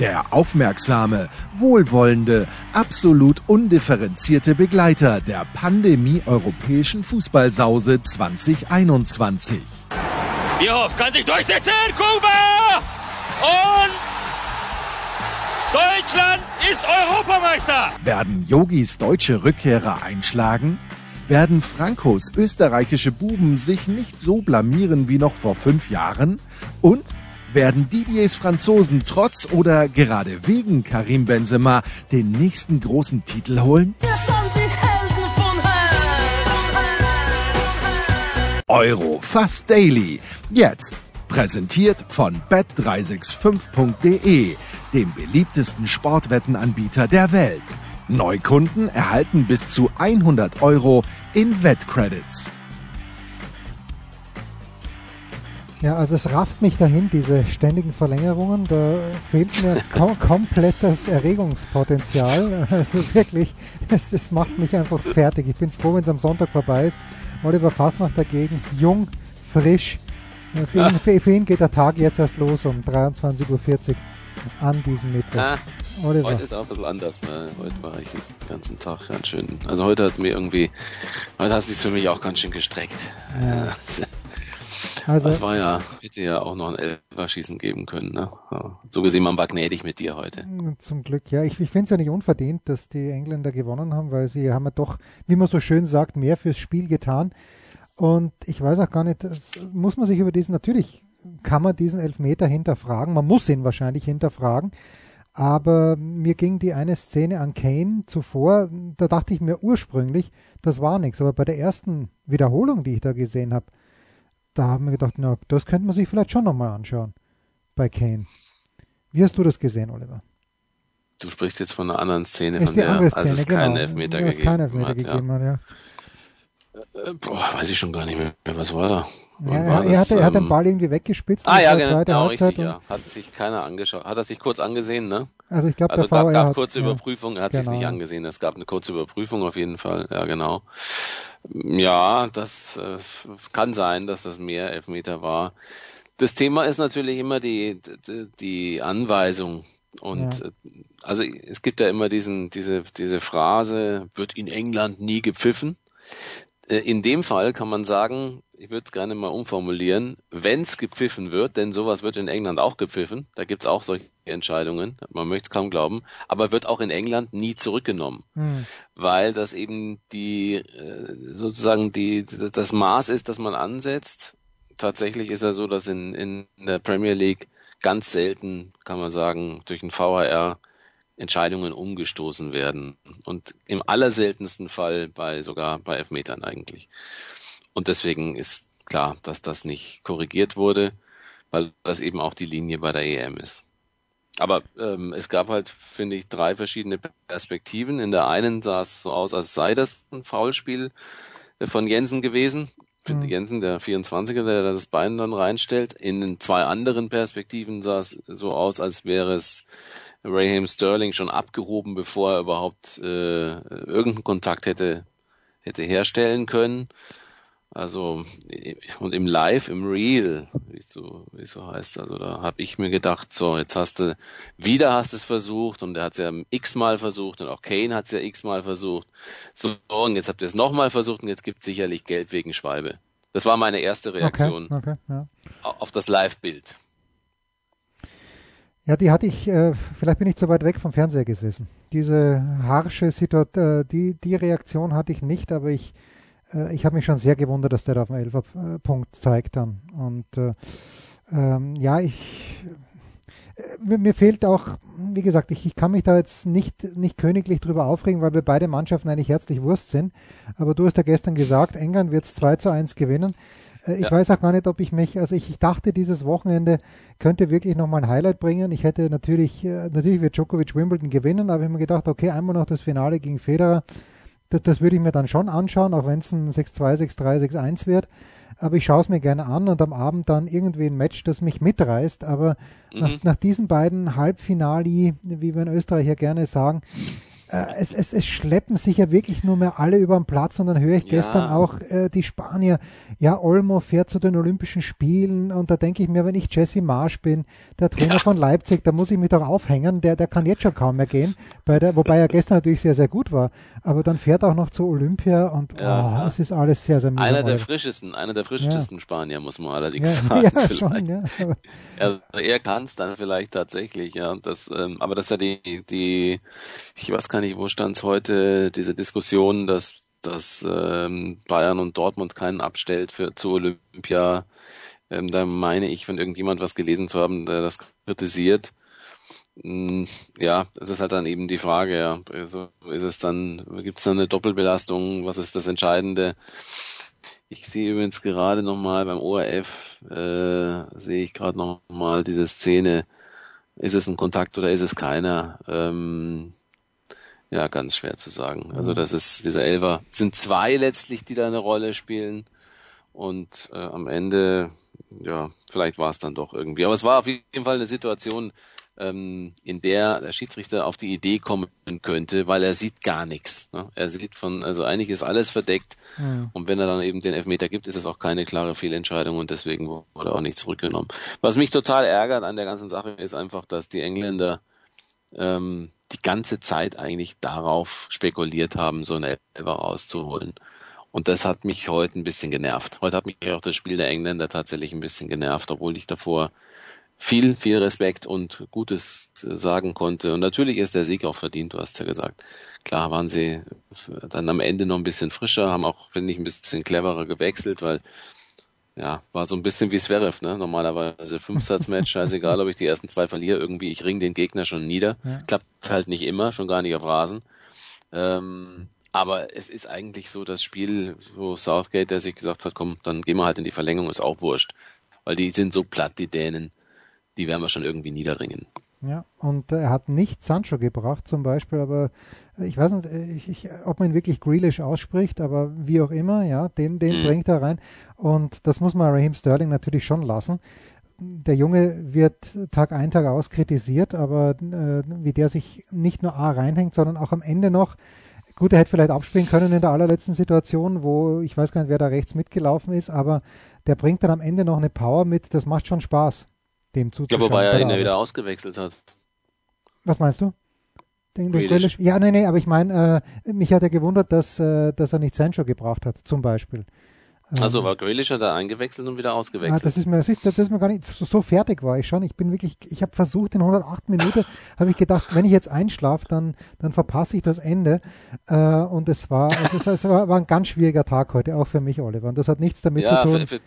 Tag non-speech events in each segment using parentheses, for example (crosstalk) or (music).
Der aufmerksame, wohlwollende, absolut undifferenzierte Begleiter der Pandemie-europäischen Fußballsause 2021. Bierhoff kann sich durchsetzen, Kuba! Und Deutschland ist Europameister! Werden Yogis deutsche Rückkehrer einschlagen? Werden Frankos österreichische Buben sich nicht so blamieren wie noch vor fünf Jahren? Und werden Didiers Franzosen trotz oder gerade wegen Karim Benzema den nächsten großen Titel holen? Euro fast daily. Jetzt präsentiert von bet365.de, dem beliebtesten Sportwettenanbieter der Welt. Neukunden erhalten bis zu 100 Euro in Wettcredits. Ja, also es rafft mich dahin, diese ständigen Verlängerungen. Da fehlt mir (laughs) kom komplett das Erregungspotenzial. Also wirklich, es, es macht mich einfach fertig. Ich bin froh, wenn es am Sonntag vorbei ist. Oliver Fassnacht dagegen, jung, frisch. Für ihn, für, für ihn, geht der Tag jetzt erst los um 23.40 Uhr an diesem Mittwoch. Ah, heute ist auch ein bisschen anders. Weil heute war ich den ganzen Tag ganz schön. Also heute hat es mir irgendwie, heute hat es sich für mich auch ganz schön gestreckt. Ja. (laughs) Also, das war ja, hätte ja auch noch ein Elferschießen geben können. Ne? So gesehen, man war gnädig mit dir heute. Zum Glück, ja. Ich, ich finde es ja nicht unverdient, dass die Engländer gewonnen haben, weil sie haben ja doch, wie man so schön sagt, mehr fürs Spiel getan. Und ich weiß auch gar nicht, muss man sich über diesen, natürlich kann man diesen Elfmeter hinterfragen, man muss ihn wahrscheinlich hinterfragen. Aber mir ging die eine Szene an Kane zuvor, da dachte ich mir ursprünglich, das war nichts. Aber bei der ersten Wiederholung, die ich da gesehen habe, da haben wir gedacht, na, das könnte man sich vielleicht schon nochmal anschauen bei Kane. Wie hast du das gesehen, Oliver? Du sprichst jetzt von einer anderen Szene, von der Szene, als es genau. keinen Elfmeter, gegeben, es keinen Elfmeter hat, gegeben hat. Ja. Äh, boah, weiß ich schon gar nicht mehr. Was war da? Ja, war er, das, hatte, er hat den ähm, Ball irgendwie weggespitzt. Ah ja, genau, genau richtig, ja. Hat sich keiner angeschaut. Hat er sich kurz angesehen, ne? Also ich glaube, also gab, VR gab hat, kurze ja, Überprüfung, er hat genau. sich nicht angesehen. Es gab eine kurze Überprüfung auf jeden Fall, ja genau. Ja, das äh, kann sein, dass das mehr Elfmeter war. Das Thema ist natürlich immer die, die, die Anweisung. Und ja. Äh, also es gibt ja immer diesen, diese, diese Phrase, wird in England nie gepfiffen. Äh, in dem Fall kann man sagen, ich würde es gerne mal umformulieren, wenn es gepfiffen wird, denn sowas wird in England auch gepfiffen, da gibt es auch solche Entscheidungen, man möchte es kaum glauben, aber wird auch in England nie zurückgenommen, hm. weil das eben die äh, sozusagen die das Maß ist, das man ansetzt. Tatsächlich ist ja so, dass in, in der Premier League ganz selten, kann man sagen, durch ein VHR Entscheidungen umgestoßen werden. Und im allerseltensten Fall bei sogar bei Elfmetern eigentlich. Und deswegen ist klar, dass das nicht korrigiert wurde, weil das eben auch die Linie bei der EM ist. Aber ähm, es gab halt, finde ich, drei verschiedene Perspektiven. In der einen sah es so aus, als sei das ein Foulspiel von Jensen gewesen. Mhm. Jensen, der 24er, der das Bein dann reinstellt. In den zwei anderen Perspektiven sah es so aus, als wäre es Raheem Sterling schon abgehoben, bevor er überhaupt äh, irgendeinen Kontakt hätte, hätte herstellen können. Also und im Live, im Real, wie es so, wie es so heißt, also da habe ich mir gedacht, so jetzt hast du wieder hast es versucht und er hat es ja x-mal versucht und auch Kane hat es ja x-mal versucht. So und jetzt habt ihr es nochmal versucht und jetzt gibt es sicherlich Geld wegen Schwalbe. Das war meine erste Reaktion okay, okay, ja. auf das Live-Bild. Ja, die hatte ich, äh, vielleicht bin ich zu weit weg vom Fernseher gesessen. Diese harsche Situation, äh, die, die Reaktion hatte ich nicht, aber ich, äh, ich habe mich schon sehr gewundert, dass der da auf dem Elferpunkt zeigt dann. Und äh, ähm, ja, ich, äh, mir, fehlt auch, wie gesagt, ich, ich kann mich da jetzt nicht, nicht königlich drüber aufregen, weil wir beide Mannschaften eigentlich herzlich Wurst sind. Aber du hast ja gestern gesagt, England wird es 2 zu 1 gewinnen. Äh, ich ja. weiß auch gar nicht, ob ich mich, also ich, ich dachte, dieses Wochenende könnte wirklich nochmal ein Highlight bringen. Ich hätte natürlich, äh, natürlich wird Djokovic Wimbledon gewinnen, aber ich habe mir gedacht, okay, einmal noch das Finale gegen Federer, das, das würde ich mir dann schon anschauen, auch wenn es ein 6-2, 6-3, 6-1 wird. Aber ich schaue es mir gerne an und am Abend dann irgendwie ein Match, das mich mitreißt. Aber mhm. nach, nach diesen beiden Halbfinali, wie wir in Österreich ja gerne sagen, es, es, es schleppen sich ja wirklich nur mehr alle über den Platz und dann höre ich ja. gestern auch äh, die Spanier, ja, Olmo fährt zu den Olympischen Spielen und da denke ich mir, wenn ich Jesse Marsch bin, der Trainer ja. von Leipzig, da muss ich mich doch aufhängen, der, der kann jetzt schon kaum mehr gehen, bei der, wobei er gestern natürlich sehr, sehr gut war, aber dann fährt auch noch zu Olympia und ja. oh, es ist alles sehr, sehr mühsam. Einer der frischesten, einer der frischesten Spanier, muss man allerdings (laughs) sagen. Ja, schon, ja. Also er kann es dann vielleicht tatsächlich, ja, das, ähm, aber das ist ja die, die, ich weiß gar nicht, wo stand es heute, diese Diskussion, dass, dass ähm, Bayern und Dortmund keinen abstellt für zu Olympia. Ähm, da meine ich, wenn irgendjemand was gelesen zu haben, der das kritisiert. Hm, ja, es ist halt dann eben die Frage, ja. Also ist es dann, gibt es dann eine Doppelbelastung? Was ist das Entscheidende? Ich sehe übrigens gerade nochmal beim ORF, äh, sehe ich gerade nochmal diese Szene, ist es ein Kontakt oder ist es keiner? Ähm, ja, ganz schwer zu sagen. Also das ist dieser Elfer. Es sind zwei letztlich, die da eine Rolle spielen. Und äh, am Ende, ja, vielleicht war es dann doch irgendwie. Aber es war auf jeden Fall eine Situation, ähm, in der der Schiedsrichter auf die Idee kommen könnte, weil er sieht gar nichts. Ne? Er sieht von, also eigentlich ist alles verdeckt. Ja. Und wenn er dann eben den Elfmeter gibt, ist es auch keine klare Fehlentscheidung und deswegen wurde auch nicht zurückgenommen. Was mich total ärgert an der ganzen Sache ist einfach, dass die Engländer ähm, die ganze Zeit eigentlich darauf spekuliert haben, so eine Elfer rauszuholen. Und das hat mich heute ein bisschen genervt. Heute hat mich auch das Spiel der Engländer tatsächlich ein bisschen genervt, obwohl ich davor viel, viel Respekt und Gutes sagen konnte. Und natürlich ist der Sieg auch verdient, du hast ja gesagt. Klar waren sie dann am Ende noch ein bisschen frischer, haben auch, finde ich, ein bisschen cleverer gewechselt, weil ja, war so ein bisschen wie Zverev, ne? Normalerweise Fünfsatzmatch, (laughs) scheißegal, ob ich die ersten zwei verliere, irgendwie, ich ring den Gegner schon nieder. Ja. Klappt halt nicht immer, schon gar nicht auf Rasen. Ähm, aber es ist eigentlich so das Spiel, wo Southgate, der sich gesagt hat, komm, dann gehen wir halt in die Verlängerung, ist auch wurscht. Weil die sind so platt, die Dänen, die werden wir schon irgendwie niederringen. Ja, und er hat nicht Sancho gebracht zum Beispiel, aber ich weiß nicht, ich, ich, ob man ihn wirklich Grealish ausspricht, aber wie auch immer, ja, den, den mhm. bringt er rein. Und das muss man Raheem Sterling natürlich schon lassen. Der Junge wird Tag ein, Tag aus kritisiert, aber äh, wie der sich nicht nur A reinhängt, sondern auch am Ende noch, gut, er hätte vielleicht abspielen können in der allerletzten Situation, wo ich weiß gar nicht, wer da rechts mitgelaufen ist, aber der bringt dann am Ende noch eine Power mit, das macht schon Spaß dem zuzuschauen. Ja, wobei er ihn ja wieder ausgewechselt hat. Was meinst du? Den, den Grealish? Ja, nee, nee, aber ich meine, äh, mich hat er gewundert, dass, äh, dass er nicht Sancho gebracht hat, zum Beispiel. Also ähm, war Grealish hat er eingewechselt und wieder ausgewechselt. Ah, das ist mir, das ist, das ist mir gar nicht, so, so fertig war ich schon. Ich bin wirklich, ich habe versucht, in 108 Minuten, (laughs) habe ich gedacht, wenn ich jetzt einschlafe, dann, dann verpasse ich das Ende. Äh, und es war, also es, es war, war, ein ganz schwieriger Tag heute, auch für mich, Oliver. Und das hat nichts damit ja, zu tun. Für, für,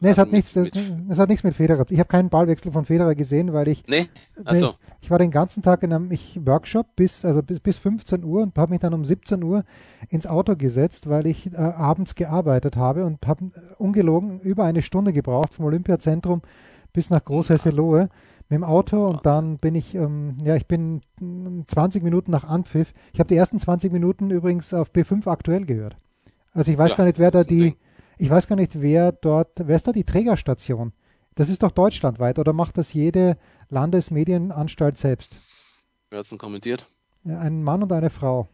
Nee, es hat, nichts, das, das hat nichts mit Federer. Ich habe keinen Ballwechsel von Federer gesehen, weil ich. Nee, also. Ich war den ganzen Tag in einem ich, Workshop bis, also bis, bis 15 Uhr und habe mich dann um 17 Uhr ins Auto gesetzt, weil ich äh, abends gearbeitet habe und habe ungelogen über eine Stunde gebraucht vom Olympiazentrum bis nach Großhesselohe mit dem Auto und dann bin ich, ähm, ja, ich bin 20 Minuten nach Anpfiff. Ich habe die ersten 20 Minuten übrigens auf B5 aktuell gehört. Also ich weiß ja, gar nicht, wer da die, Ding. Ich weiß gar nicht, wer dort, wer ist da die Trägerstation? Das ist doch deutschlandweit oder macht das jede Landesmedienanstalt selbst? Wer hat es denn kommentiert? Ein Mann und eine Frau.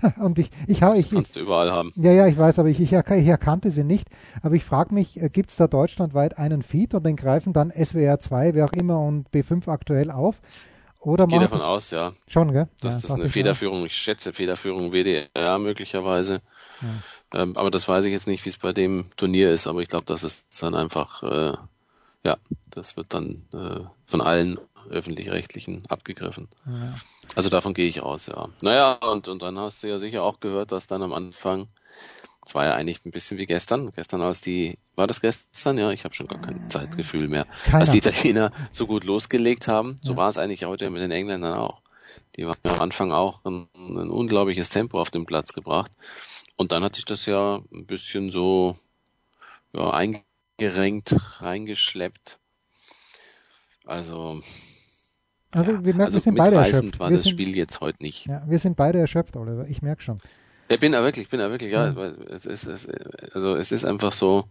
(laughs) und ich, ich, ich, ich kannst du überall haben. Ja, ja, ich weiß, aber ich, ich, ich erkannte sie nicht. Aber ich frage mich, äh, gibt es da deutschlandweit einen Feed und den greifen dann SWR 2, wer auch immer und B5 aktuell auf? Oder Gehe davon aus, ja. Schon, gell? Dass ja, das eine Federführung, ich schätze Federführung WDR möglicherweise. Ja. Ähm, aber das weiß ich jetzt nicht, wie es bei dem Turnier ist, aber ich glaube, das ist dann einfach, äh, ja, das wird dann äh, von allen öffentlich-rechtlichen abgegriffen. Ja. Also davon gehe ich aus, ja. Naja, und, und dann hast du ja sicher auch gehört, dass dann am Anfang, es war ja eigentlich ein bisschen wie gestern, gestern als die, war das gestern? Ja, ich habe schon gar kein Zeitgefühl mehr. Keiner. Als die Italiener so gut losgelegt haben, so ja. war es eigentlich heute mit den Engländern auch. Die haben am Anfang auch ein, ein unglaubliches Tempo auf den Platz gebracht. Und dann hat sich das ja ein bisschen so ja, eingerenkt, reingeschleppt. Also, also wir, merken, also wir sind beide erschöpft. war wir das sind, Spiel jetzt heute nicht. Ja, wir sind beide erschöpft, Oliver. Ich merke schon. Ich bin da wirklich, bin da wirklich, ja. ja. Es ist, es, also es ist einfach so,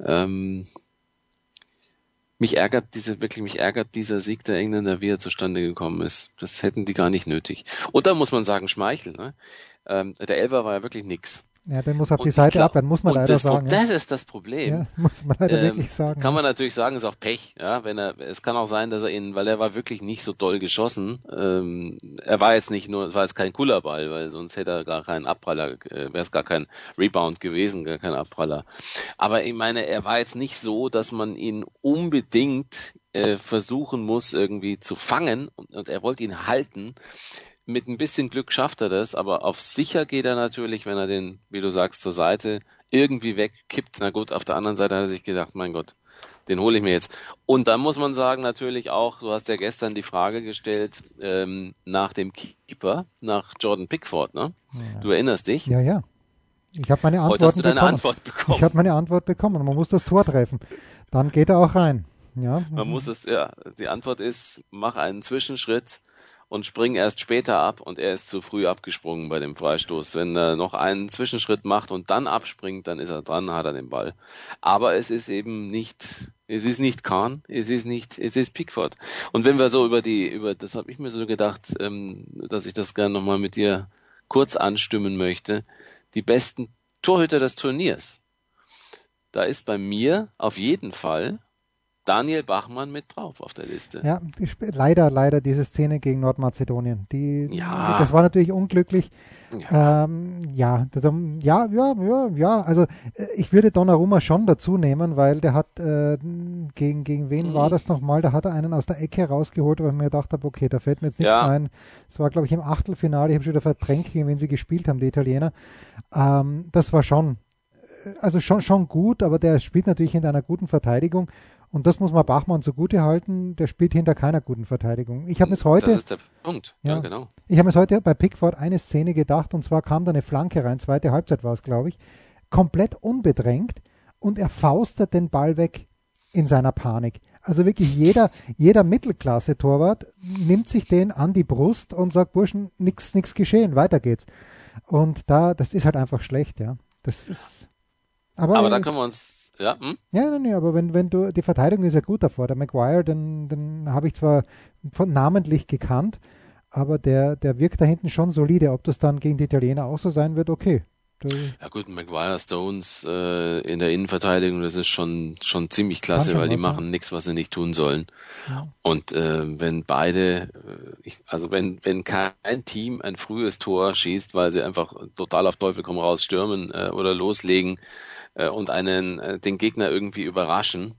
ähm, mich ärgert diese, wirklich mich ärgert dieser Sieg der Engländer, wie er zustande gekommen ist. Das hätten die gar nicht nötig. Und da muss man sagen, Schmeichel, ne? Ähm, der Elfer war ja wirklich nix. Ja, der muss auf die Seite glaub, abwehren, muss man leider das, sagen. Das ja. ist das Problem. Ja, (laughs) muss man leider ähm, wirklich sagen. Kann man natürlich sagen, ist auch Pech. Ja, wenn er, es kann auch sein, dass er ihn, weil er war wirklich nicht so doll geschossen. Ähm, er war jetzt nicht nur, es war jetzt kein cooler Ball, weil sonst hätte er gar keinen Abpraller, äh, wäre es gar kein Rebound gewesen, gar kein Abpraller. Aber ich meine, er war jetzt nicht so, dass man ihn unbedingt äh, versuchen muss, irgendwie zu fangen und, und er wollte ihn halten mit ein bisschen Glück schafft er das, aber auf sicher geht er natürlich, wenn er den, wie du sagst, zur Seite irgendwie wegkippt. Na gut, auf der anderen Seite hat er sich gedacht, mein Gott, den hole ich mir jetzt. Und dann muss man sagen, natürlich auch, du hast ja gestern die Frage gestellt ähm, nach dem Keeper, nach Jordan Pickford, ne? Ja. Du erinnerst dich? Ja, ja. Ich habe meine Antwort Heute hast du deine bekommen. Antwort bekommen. Ich habe meine Antwort bekommen. Man muss das Tor treffen. Dann geht er auch rein. Ja. Man muss es, ja. Die Antwort ist, mach einen Zwischenschritt und springen erst später ab und er ist zu früh abgesprungen bei dem Freistoß. Wenn er noch einen Zwischenschritt macht und dann abspringt, dann ist er dran, hat er den Ball. Aber es ist eben nicht, es ist nicht Kahn, es ist nicht, es ist Pickford. Und wenn wir so über die, über, das habe ich mir so gedacht, ähm, dass ich das gerne nochmal mit dir kurz anstimmen möchte, die besten Torhüter des Turniers. Da ist bei mir auf jeden Fall Daniel Bachmann mit drauf auf der Liste. Ja, leider, leider diese Szene gegen Nordmazedonien. Die, ja. Das war natürlich unglücklich. Ja. Ähm, ja, das, ja, ja, ja, ja. Also äh, ich würde Donnarumma schon dazu nehmen, weil der hat äh, gegen gegen wen mhm. war das nochmal? Da hat er einen aus der Ecke rausgeholt, weil ich mir gedacht habe, okay, da fällt mir jetzt nichts ja. ein. Es war, glaube ich, im Achtelfinale. Ich habe schon wieder verdrängt, gegen wen sie gespielt haben, die Italiener. Ähm, das war schon äh, also schon, schon gut, aber der spielt natürlich in einer guten Verteidigung und das muss man Bachmann zugute halten, der spielt hinter keiner guten Verteidigung. Ich habe mir heute. Das ist der Punkt, ja, ja genau. Ich habe mir heute bei Pickford eine Szene gedacht, und zwar kam da eine Flanke rein, zweite Halbzeit war es, glaube ich, komplett unbedrängt und er faustet den Ball weg in seiner Panik. Also wirklich jeder, (laughs) jeder Mittelklasse-Torwart nimmt sich den an die Brust und sagt, Burschen, nichts nix geschehen, weiter geht's. Und da, das ist halt einfach schlecht, ja. Das ist. Aber, aber da können wir uns ja, hm? ja, nein, nein, aber wenn, wenn du, die Verteidigung ist ja gut davor. Der Maguire, den, den habe ich zwar von, namentlich gekannt, aber der, der wirkt da hinten schon solide. Ob das dann gegen die Italiener auch so sein wird, okay. Ja gut, Maguire Stones äh, in der Innenverteidigung, das ist schon schon ziemlich klasse, weil die machen nichts, was sie nicht tun sollen. Ja. Und äh, wenn beide, äh, ich, also wenn wenn kein Team ein frühes Tor schießt, weil sie einfach total auf Teufel komm raus stürmen äh, oder loslegen, äh, und einen äh, den Gegner irgendwie überraschen,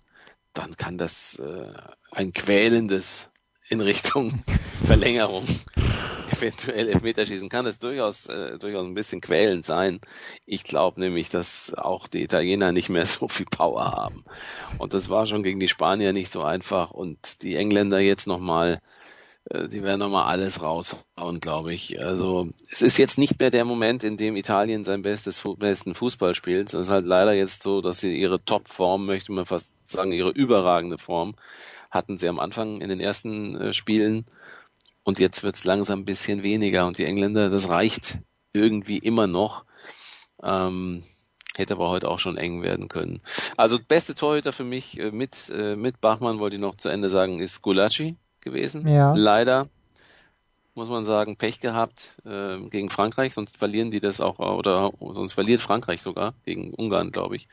dann kann das äh, ein quälendes in Richtung (laughs) Verlängerung eventuell Elfmeterschießen kann es durchaus äh, durchaus ein bisschen quälend sein. Ich glaube nämlich, dass auch die Italiener nicht mehr (laughs) so viel Power haben. Und das war schon gegen die Spanier nicht so einfach und die Engländer jetzt nochmal äh, die werden nochmal alles raushauen, glaube ich. Also es ist jetzt nicht mehr der Moment, in dem Italien sein bestes besten Fußball spielt. Es ist halt leider jetzt so, dass sie ihre Topform, möchte man fast sagen, ihre überragende Form hatten sie am Anfang in den ersten äh, Spielen und jetzt wird es langsam ein bisschen weniger und die Engländer, das reicht irgendwie immer noch. Ähm, hätte aber heute auch schon eng werden können. Also beste Torhüter für mich äh, mit, äh, mit Bachmann wollte ich noch zu Ende sagen, ist Gulacsi gewesen. Ja. Leider muss man sagen, Pech gehabt äh, gegen Frankreich, sonst verlieren die das auch, oder sonst verliert Frankreich sogar gegen Ungarn, glaube ich,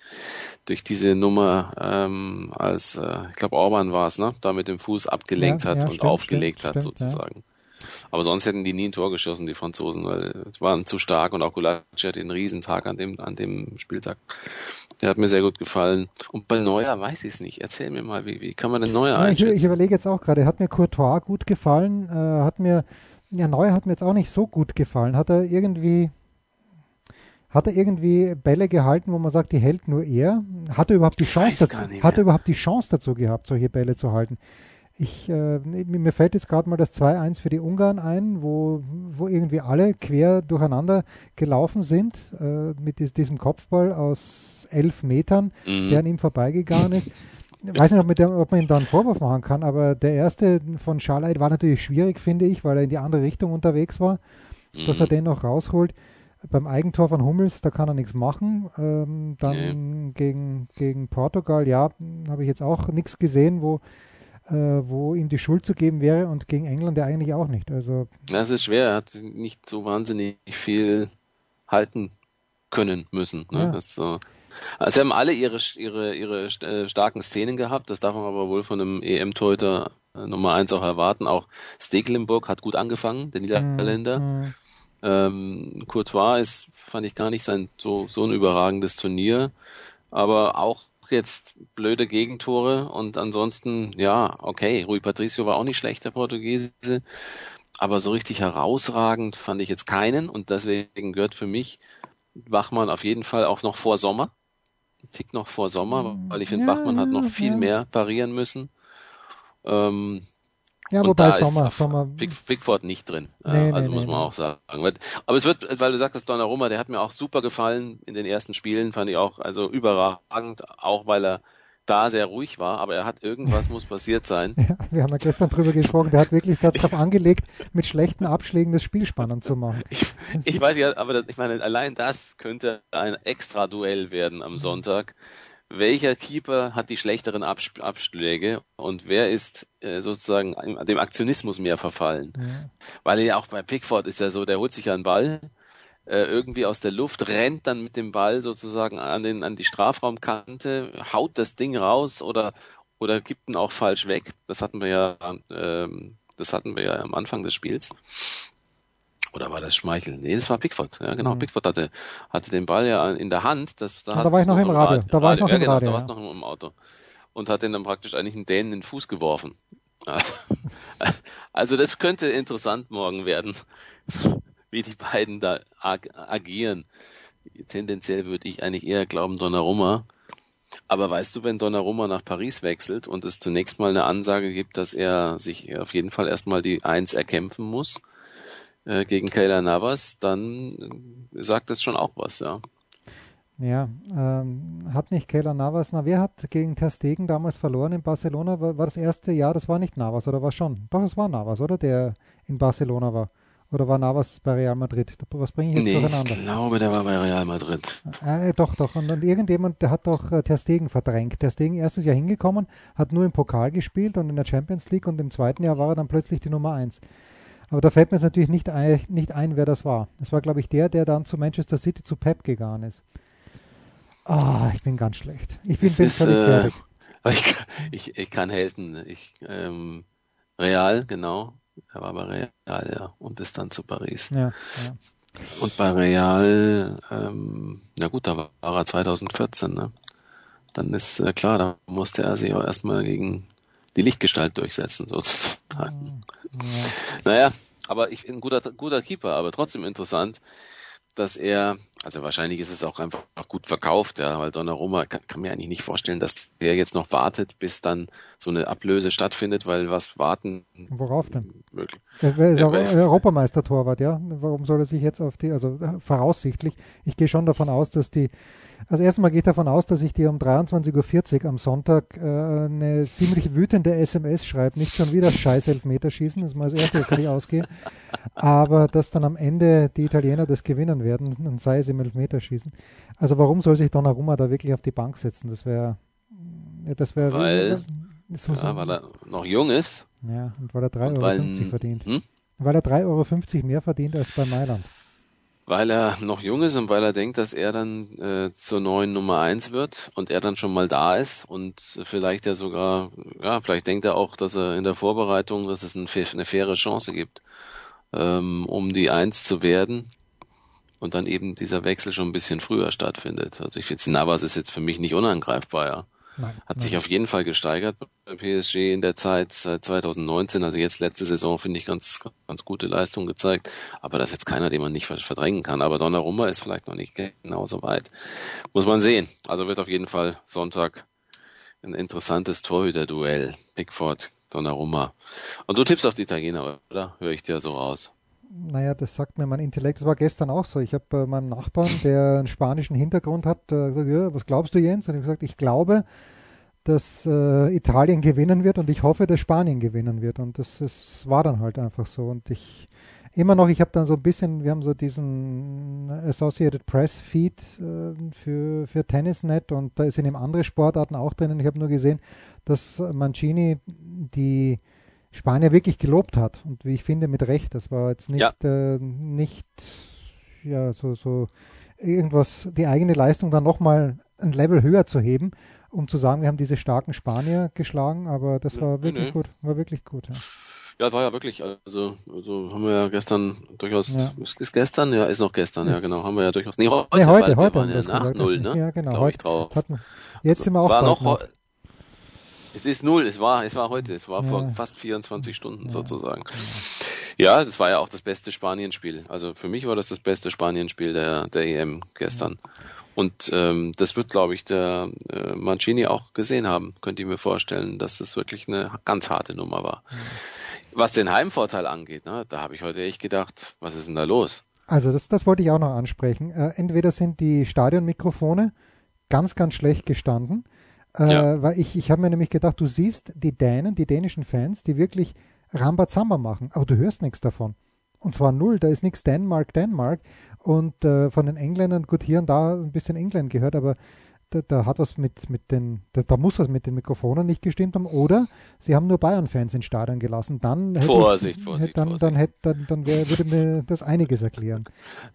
durch diese Nummer, ähm, als, äh, ich glaube Orban war es, ne, da mit dem Fuß abgelenkt ja, hat ja, und stimmt, aufgelegt stimmt, hat stimmt, sozusagen. Aber sonst hätten die nie ein Tor geschossen, die Franzosen, weil es waren zu stark und auch Gulacsi hat den Riesentag an dem, an dem Spieltag. Der hat mir sehr gut gefallen. Und bei Neuer weiß ich es nicht. Erzähl mir mal, wie, wie kann man denn Neuer ja, ich, ich, überlege jetzt auch gerade, hat mir Courtois gut gefallen, äh, hat mir, ja, Neuer hat mir jetzt auch nicht so gut gefallen. Hat er irgendwie, hat er irgendwie Bälle gehalten, wo man sagt, die hält nur er? Hat er überhaupt die Chance dazu, hat er überhaupt die Chance dazu gehabt, solche Bälle zu halten? Ich, äh, mir fällt jetzt gerade mal das 2-1 für die Ungarn ein, wo, wo irgendwie alle quer durcheinander gelaufen sind äh, mit diesem Kopfball aus elf Metern, mhm. der an ihm vorbeigegangen ist. Ich weiß nicht, ob, der, ob, man ihm da einen Vorwurf machen kann, aber der erste von Schaleit war natürlich schwierig, finde ich, weil er in die andere Richtung unterwegs war, mhm. dass er mhm. den noch rausholt. beim Eigentor von Hummels, da kann er nichts machen. Ähm, dann nee. gegen, gegen Portugal, ja, habe ich jetzt auch nichts gesehen, wo, wo ihm die Schuld zu geben wäre und gegen England ja eigentlich auch nicht. Also das ist schwer, er hat nicht so wahnsinnig viel halten können müssen. Ne? Ja. Das, so. Also sie haben alle ihre, ihre, ihre äh, starken Szenen gehabt, das darf man aber wohl von einem EM-Torhüter äh, Nummer eins auch erwarten. Auch Stekelenburg hat gut angefangen, der Niederländer. Mhm. Ähm, Courtois ist, fand ich gar nicht sein so, so ein überragendes Turnier, aber auch jetzt blöde Gegentore und ansonsten, ja, okay, Rui Patricio war auch nicht schlecht, der Portugiese, aber so richtig herausragend fand ich jetzt keinen und deswegen gehört für mich Wachmann auf jeden Fall auch noch vor Sommer. Tick noch vor Sommer, weil ich finde, ja, Bachmann hat noch viel ja. mehr parieren müssen. Ähm, ja, und wobei Sommer, Sommer. Pickford nicht drin. Nee, also nee, muss man nee. auch sagen. Aber es wird, weil du sagst, Donnarumma, der hat mir auch super gefallen in den ersten Spielen, fand ich auch, also überragend, auch weil er da sehr ruhig war, aber er hat irgendwas (laughs) muss passiert sein. Ja, wir haben ja gestern drüber gesprochen, der hat wirklich das darauf angelegt, mit schlechten Abschlägen das Spiel spannend zu machen. Ich, ich weiß ja, aber das, ich meine, allein das könnte ein extra Duell werden am Sonntag welcher Keeper hat die schlechteren Abschläge und wer ist äh, sozusagen dem Aktionismus mehr verfallen. Ja. Weil ja auch bei Pickford ist ja so, der holt sich ja einen Ball äh, irgendwie aus der Luft, rennt dann mit dem Ball sozusagen an, den, an die Strafraumkante, haut das Ding raus oder, oder gibt ihn auch falsch weg. Das hatten wir ja, ähm, das hatten wir ja am Anfang des Spiels. Oder war das Schmeichel? Nee, das war Pickford. Ja, genau. Mhm. Pickford hatte, hatte den Ball ja in der Hand. Das, da, da war ich noch im Radio. Da war ich noch ja, im genau, Radio. Da warst noch im Auto. Und hat den dann praktisch eigentlich einen Dänen in den Fuß geworfen. (laughs) also das könnte interessant morgen werden, (laughs) wie die beiden da ag agieren. Tendenziell würde ich eigentlich eher glauben Donnarumma. Aber weißt du, wenn Donnarumma nach Paris wechselt und es zunächst mal eine Ansage gibt, dass er sich auf jeden Fall erstmal die Eins erkämpfen muss, äh, gegen Kayla Navas, dann äh, sagt das schon auch was, ja. Ja, ähm, hat nicht Kayla Navas, na wer hat gegen Ter Stegen damals verloren in Barcelona? War, war das erste Jahr, das war nicht Navas oder war schon? Doch, es war Navas, oder? Der in Barcelona war. Oder war Navas bei Real Madrid? Was bringe ich jetzt nee, durcheinander? Ich glaube, der war bei Real Madrid. Äh, doch, doch. Und, und irgendjemand, der hat doch äh, Ter Stegen verdrängt. Ter Stegen erstes Jahr hingekommen, hat nur im Pokal gespielt und in der Champions League und im zweiten Jahr war er dann plötzlich die Nummer 1. Aber da fällt mir jetzt natürlich nicht ein, nicht ein, wer das war. Das war, glaube ich, der, der dann zu Manchester City zu Pep gegangen ist. Ah, ich bin ganz schlecht. Ich bin, bin ist, völlig äh, fertig. (laughs) Ich, ich, ich, kann helfen. Ich, ähm, Real, genau. Er war bei Real, ja. Und ist dann zu Paris. Ja, ja. Und bei Real, ähm, na gut, da war er 2014, ne? Dann ist äh, klar, da musste er sich auch erstmal gegen die Lichtgestalt durchsetzen, sozusagen. Ja. Naja, aber ich ein guter, guter Keeper, aber trotzdem interessant, dass er, also wahrscheinlich ist es auch einfach gut verkauft, ja, weil Donnarumma kann, kann mir eigentlich nicht vorstellen, dass der jetzt noch wartet, bis dann so eine Ablöse stattfindet, weil was warten. Worauf denn? Möglich. Er ist auch Europameister-Torwart, ja. Warum soll er sich jetzt auf die, also voraussichtlich, ich gehe schon davon aus, dass die also erstmal gehe ich davon aus, dass ich dir um 23.40 Uhr am Sonntag äh, eine ziemlich wütende SMS schreibe. Nicht schon wieder scheiß Elfmeterschießen, das ist mal das Erste, wovon ich ausgehe. Aber dass dann am Ende die Italiener das gewinnen werden, und sei es im Elfmeterschießen. Also warum soll sich Donnarumma da wirklich auf die Bank setzen? Das wäre... Das wäre weil, so, ja, weil er noch jung ist. Ja, und weil er 3,50 Euro verdient. Hm? Weil er 3,50 Euro mehr verdient als bei Mailand weil er noch jung ist und weil er denkt, dass er dann äh, zur neuen Nummer eins wird und er dann schon mal da ist und vielleicht er sogar, ja, vielleicht denkt er auch, dass er in der Vorbereitung, dass es ein, eine faire Chance gibt, ähm, um die Eins zu werden und dann eben dieser Wechsel schon ein bisschen früher stattfindet. Also ich finde, Navas ist jetzt für mich nicht unangreifbar, ja. Nein, hat nein. sich auf jeden Fall gesteigert bei PSG in der Zeit seit 2019. Also jetzt letzte Saison finde ich ganz, ganz gute Leistung gezeigt. Aber das ist jetzt keiner, den man nicht verdrängen kann. Aber Donnarumma ist vielleicht noch nicht genauso weit. Muss man sehen. Also wird auf jeden Fall Sonntag ein interessantes Torhüter-Duell. Pickford, Donnarumma. Und du tippst auf die Italiener, oder? Höre ich dir so raus. Naja, das sagt mir mein Intellekt. Das war gestern auch so. Ich habe äh, meinem Nachbarn, der einen spanischen Hintergrund hat, äh, gesagt, ja, was glaubst du, Jens? Und ich habe gesagt, ich glaube, dass äh, Italien gewinnen wird und ich hoffe, dass Spanien gewinnen wird. Und das, das war dann halt einfach so. Und ich, immer noch, ich habe dann so ein bisschen, wir haben so diesen Associated Press Feed äh, für, für Tennisnet und da sind eben andere Sportarten auch drinnen. Ich habe nur gesehen, dass Mancini die Spanier wirklich gelobt hat und wie ich finde mit Recht. Das war jetzt nicht, ja. äh, nicht ja, so, so irgendwas, die eigene Leistung dann nochmal ein Level höher zu heben, um zu sagen, wir haben diese starken Spanier geschlagen, aber das war wirklich nee. gut, war wirklich gut. Ja. Ja, war ja wirklich, also, also haben wir ja gestern durchaus, ja. Ist, gestern? Ja, ist noch gestern, ja genau, haben wir ja durchaus, nee, heute, nee, heute, heute waren ja nach Null, ne? Ja, genau, heute, drauf. Hatten, jetzt also, sind wir auch war noch, noch, es ist Null, es war, es war heute, es war ja. vor fast 24 Stunden ja. sozusagen. Ja, das war ja auch das beste Spanienspiel. Also für mich war das das beste Spanienspiel der, der EM gestern. Und ähm, das wird, glaube ich, der äh, Mancini auch gesehen haben, könnte ich mir vorstellen, dass es wirklich eine ganz harte Nummer war. Was den Heimvorteil angeht, ne, da habe ich heute echt gedacht, was ist denn da los? Also das, das wollte ich auch noch ansprechen. Äh, entweder sind die Stadionmikrofone ganz, ganz schlecht gestanden, äh, ja. weil ich, ich habe mir nämlich gedacht, du siehst die Dänen, die dänischen Fans, die wirklich Rambazamba machen, aber du hörst nichts davon. Und zwar null, da ist nichts Dänemark, Dänemark. Und äh, von den Engländern, gut, hier und da ein bisschen England gehört, aber da, da, hat was mit, mit den, da, da, muss was mit den Mikrofonen nicht gestimmt haben. Oder sie haben nur Bayern-Fans ins Stadion gelassen. Dann Vorsicht, ich, Vorsicht, dann, Vorsicht. Dann, hätte, dann, dann wär, würde mir das einiges erklären.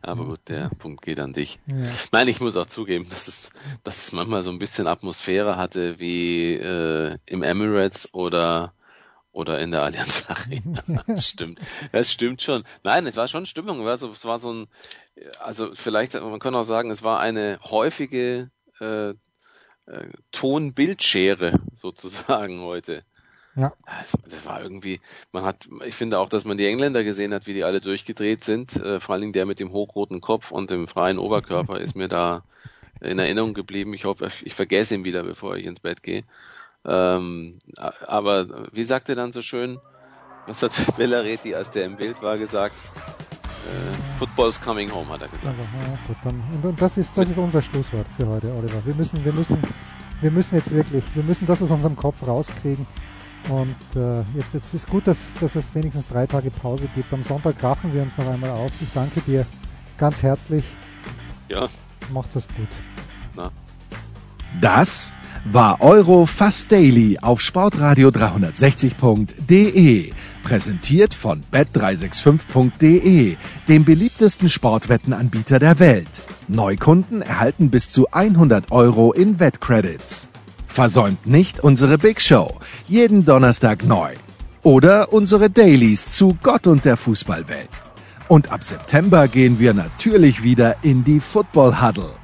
Aber gut, der Punkt geht an dich. Ja. Nein, ich muss auch zugeben, dass es, dass es manchmal so ein bisschen Atmosphäre hatte wie äh, im Emirates oder oder in der Allianz (laughs) Arena. (laughs) Das stimmt. Das stimmt schon. Nein, es war schon Stimmung. Also, es war so ein, also vielleicht, man kann auch sagen, es war eine häufige äh, äh, Tonbildschere sozusagen heute. Ja. Das, das, war irgendwie, man hat, ich finde auch, dass man die Engländer gesehen hat, wie die alle durchgedreht sind. Äh, vor allen Dingen der mit dem hochroten Kopf und dem freien Oberkörper ist mir da in Erinnerung geblieben. Ich hoffe, ich vergesse ihn wieder, bevor ich ins Bett gehe. Ähm, aber wie sagt er dann so schön, was hat Bellareti, als der im Bild war, gesagt? Äh, Football's coming home, hat er gesagt. Also, ja, gut, dann, und, und, das ist das ist unser Schlusswort für heute, Oliver. Wir müssen, wir müssen, wir müssen jetzt wirklich, wir müssen das aus unserem Kopf rauskriegen. Und äh, jetzt, jetzt ist gut, dass, dass es wenigstens drei Tage Pause gibt. Am Sonntag raffen wir uns noch einmal auf. Ich danke dir ganz herzlich. Ja. Macht es gut. Na. Das war Euro Fast Daily auf Sportradio 360.de. Präsentiert von bet365.de, dem beliebtesten Sportwettenanbieter der Welt. Neukunden erhalten bis zu 100 Euro in Wettcredits. Versäumt nicht unsere Big Show. Jeden Donnerstag neu. Oder unsere Dailies zu Gott und der Fußballwelt. Und ab September gehen wir natürlich wieder in die Football Huddle.